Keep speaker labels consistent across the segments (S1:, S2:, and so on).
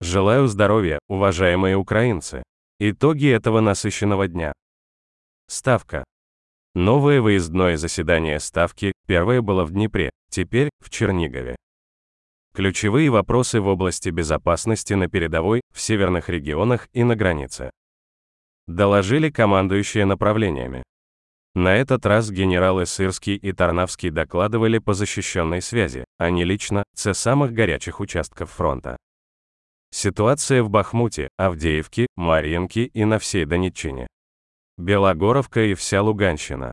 S1: Желаю здоровья, уважаемые украинцы. Итоги этого насыщенного дня. Ставка. Новое выездное заседание Ставки, первое было в Днепре, теперь в Чернигове. Ключевые вопросы в области безопасности на передовой, в северных регионах и на границе. Доложили командующие направлениями. На этот раз генералы Сырский и Тарнавский докладывали по защищенной связи, а не лично, с самых горячих участков фронта. Ситуация в Бахмуте, Авдеевке, Марьинке и на всей Донеччине. Белогоровка и вся Луганщина.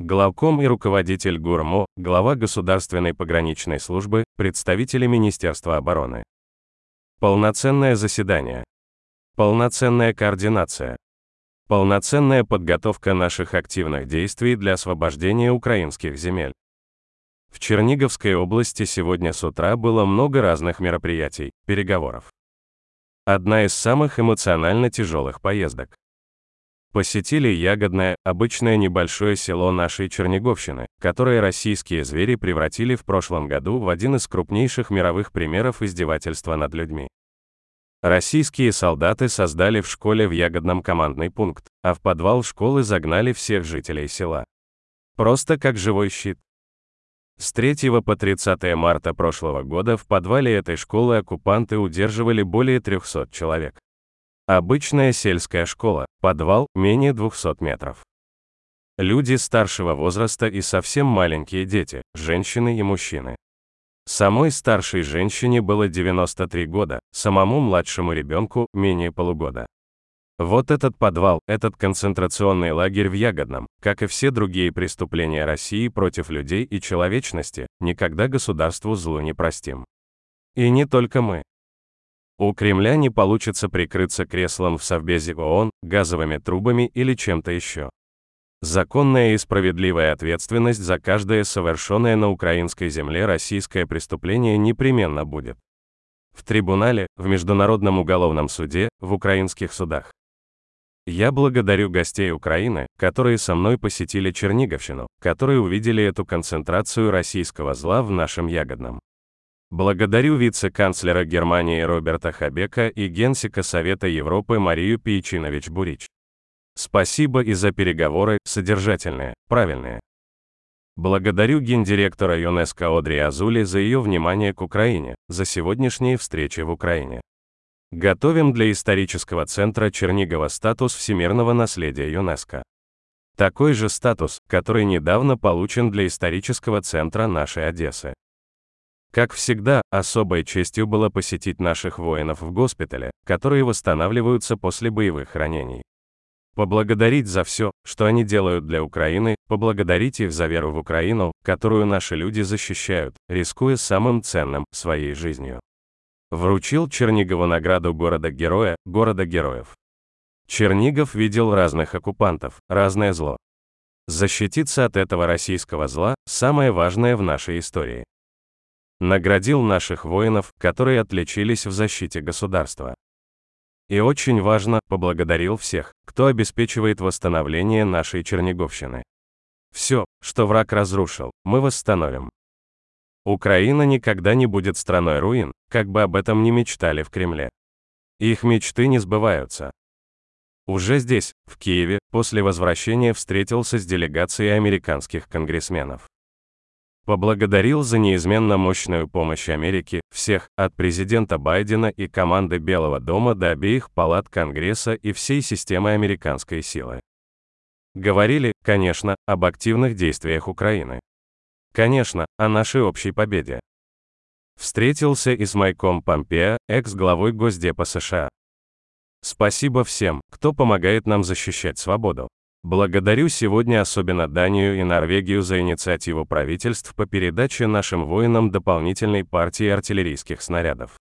S1: Главком и руководитель ГУРМО, глава Государственной пограничной службы, представители Министерства обороны. Полноценное заседание. Полноценная координация. Полноценная подготовка наших активных действий для освобождения украинских земель. В Черниговской области сегодня с утра было много разных мероприятий, переговоров. Одна из самых эмоционально тяжелых поездок. Посетили Ягодное, обычное небольшое село нашей Черниговщины, которое российские звери превратили в прошлом году в один из крупнейших мировых примеров издевательства над людьми. Российские солдаты создали в школе в Ягодном командный пункт, а в подвал школы загнали всех жителей села. Просто как живой щит. С 3 по 30 марта прошлого года в подвале этой школы оккупанты удерживали более 300 человек. Обычная сельская школа, подвал, менее 200 метров. Люди старшего возраста и совсем маленькие дети, женщины и мужчины. Самой старшей женщине было 93 года, самому младшему ребенку менее полугода. Вот этот подвал, этот концентрационный лагерь в Ягодном, как и все другие преступления России против людей и человечности, никогда государству злу не простим. И не только мы. У Кремля не получится прикрыться креслом в Совбезе ООН, газовыми трубами или чем-то еще. Законная и справедливая ответственность за каждое совершенное на украинской земле российское преступление непременно будет. В трибунале, в Международном уголовном суде, в украинских судах. Я благодарю гостей Украины, которые со мной посетили Черниговщину, которые увидели эту концентрацию российского зла в нашем Ягодном. Благодарю вице-канцлера Германии Роберта Хабека и генсека Совета Европы Марию Пейчинович-Бурич. Спасибо и за переговоры, содержательные, правильные. Благодарю гендиректора ЮНЕСКО Одри Азули за ее внимание к Украине, за сегодняшние встречи в Украине. Готовим для исторического центра Чернигова статус всемирного наследия ЮНЕСКО. Такой же статус, который недавно получен для исторического центра нашей Одессы. Как всегда, особой честью было посетить наших воинов в госпитале, которые восстанавливаются после боевых ранений. Поблагодарить за все, что они делают для Украины, поблагодарить их за веру в Украину, которую наши люди защищают, рискуя самым ценным – своей жизнью. Вручил Чернигову награду города-героя, города-героев. Чернигов видел разных оккупантов, разное зло. Защититься от этого российского зла – самое важное в нашей истории. Наградил наших воинов, которые отличились в защите государства. И очень важно, поблагодарил всех, кто обеспечивает восстановление нашей Черниговщины. Все, что враг разрушил, мы восстановим. Украина никогда не будет страной руин, как бы об этом ни мечтали в Кремле. Их мечты не сбываются. Уже здесь, в Киеве, после возвращения встретился с делегацией американских конгрессменов. Поблагодарил за неизменно мощную помощь Америки, всех, от президента Байдена и команды Белого дома до обеих палат Конгресса и всей системы американской силы. Говорили, конечно, об активных действиях Украины. Конечно, о нашей общей победе. Встретился и с Майком Помпео, экс-главой Госдепа США. Спасибо всем, кто помогает нам защищать свободу. Благодарю сегодня особенно Данию и Норвегию за инициативу правительств по передаче нашим воинам дополнительной партии артиллерийских снарядов.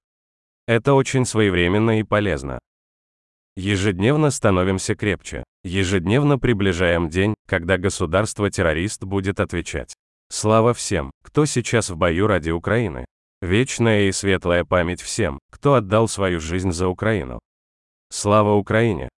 S1: Это очень своевременно и полезно. Ежедневно становимся крепче. Ежедневно приближаем день, когда государство-террорист будет отвечать. Слава всем, кто сейчас в бою ради Украины. Вечная и светлая память всем, кто отдал свою жизнь за Украину. Слава Украине!